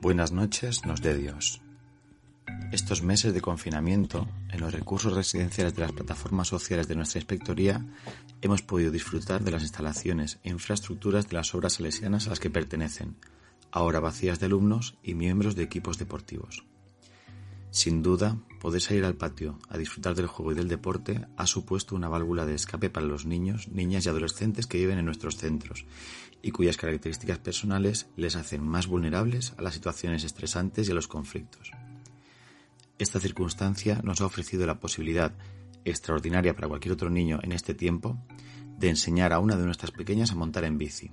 Buenas noches nos dé Dios. Estos meses de confinamiento, en los recursos residenciales de las plataformas sociales de nuestra inspectoría, hemos podido disfrutar de las instalaciones e infraestructuras de las obras salesianas a las que pertenecen, ahora vacías de alumnos y miembros de equipos deportivos. Sin duda, poder salir al patio a disfrutar del juego y del deporte ha supuesto una válvula de escape para los niños, niñas y adolescentes que viven en nuestros centros y cuyas características personales les hacen más vulnerables a las situaciones estresantes y a los conflictos. Esta circunstancia nos ha ofrecido la posibilidad, extraordinaria para cualquier otro niño en este tiempo, de enseñar a una de nuestras pequeñas a montar en bici.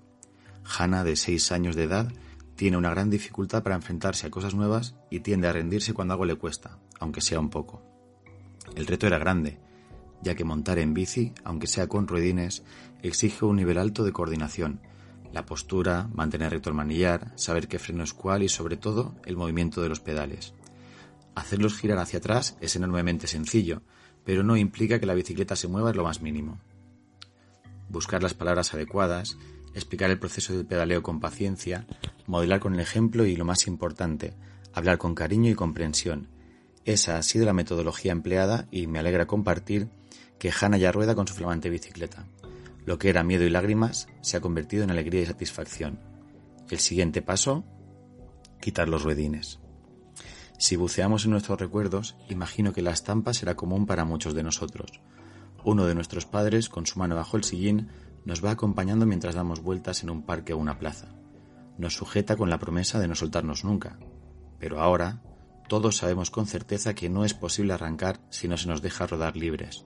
Hanna, de seis años de edad, tiene una gran dificultad para enfrentarse a cosas nuevas y tiende a rendirse cuando algo le cuesta, aunque sea un poco. El reto era grande, ya que montar en bici, aunque sea con ruedines, exige un nivel alto de coordinación, la postura, mantener recto el manillar, saber qué freno es cuál y sobre todo el movimiento de los pedales. Hacerlos girar hacia atrás es enormemente sencillo, pero no implica que la bicicleta se mueva en lo más mínimo. Buscar las palabras adecuadas explicar el proceso del pedaleo con paciencia, modelar con el ejemplo y, lo más importante, hablar con cariño y comprensión. Esa ha sido la metodología empleada y me alegra compartir que Hanna ya rueda con su flamante bicicleta. Lo que era miedo y lágrimas se ha convertido en alegría y satisfacción. El siguiente paso, quitar los ruedines. Si buceamos en nuestros recuerdos, imagino que la estampa será común para muchos de nosotros. Uno de nuestros padres, con su mano bajo el sillín, nos va acompañando mientras damos vueltas en un parque o una plaza. Nos sujeta con la promesa de no soltarnos nunca. Pero ahora, todos sabemos con certeza que no es posible arrancar si no se nos deja rodar libres.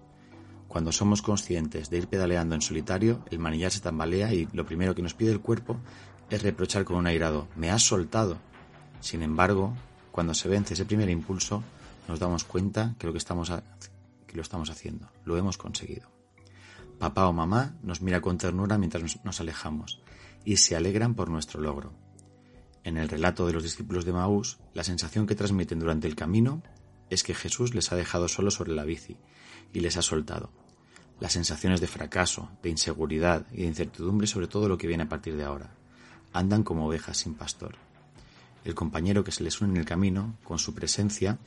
Cuando somos conscientes de ir pedaleando en solitario, el manillar se tambalea y lo primero que nos pide el cuerpo es reprochar con un airado, me has soltado. Sin embargo, cuando se vence ese primer impulso, nos damos cuenta que lo que estamos que lo estamos haciendo, lo hemos conseguido. Papá o mamá nos mira con ternura mientras nos alejamos y se alegran por nuestro logro. En el relato de los discípulos de Maús, la sensación que transmiten durante el camino es que Jesús les ha dejado solos sobre la bici y les ha soltado. Las sensaciones de fracaso, de inseguridad y de incertidumbre sobre todo lo que viene a partir de ahora. Andan como ovejas sin pastor. El compañero que se les une en el camino, con su presencia,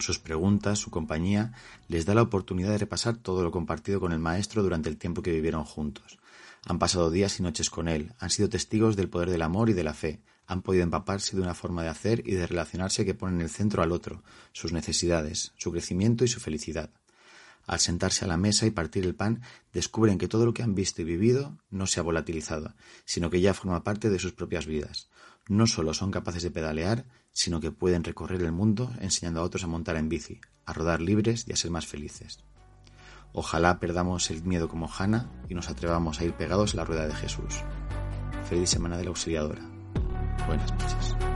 sus preguntas, su compañía, les da la oportunidad de repasar todo lo compartido con el Maestro durante el tiempo que vivieron juntos. Han pasado días y noches con él, han sido testigos del poder del amor y de la fe, han podido empaparse de una forma de hacer y de relacionarse que pone en el centro al otro, sus necesidades, su crecimiento y su felicidad. Al sentarse a la mesa y partir el pan, descubren que todo lo que han visto y vivido no se ha volatilizado, sino que ya forma parte de sus propias vidas. No solo son capaces de pedalear, sino que pueden recorrer el mundo enseñando a otros a montar en bici, a rodar libres y a ser más felices. Ojalá perdamos el miedo como Hanna y nos atrevamos a ir pegados a la rueda de Jesús. Feliz semana de la auxiliadora. Buenas noches.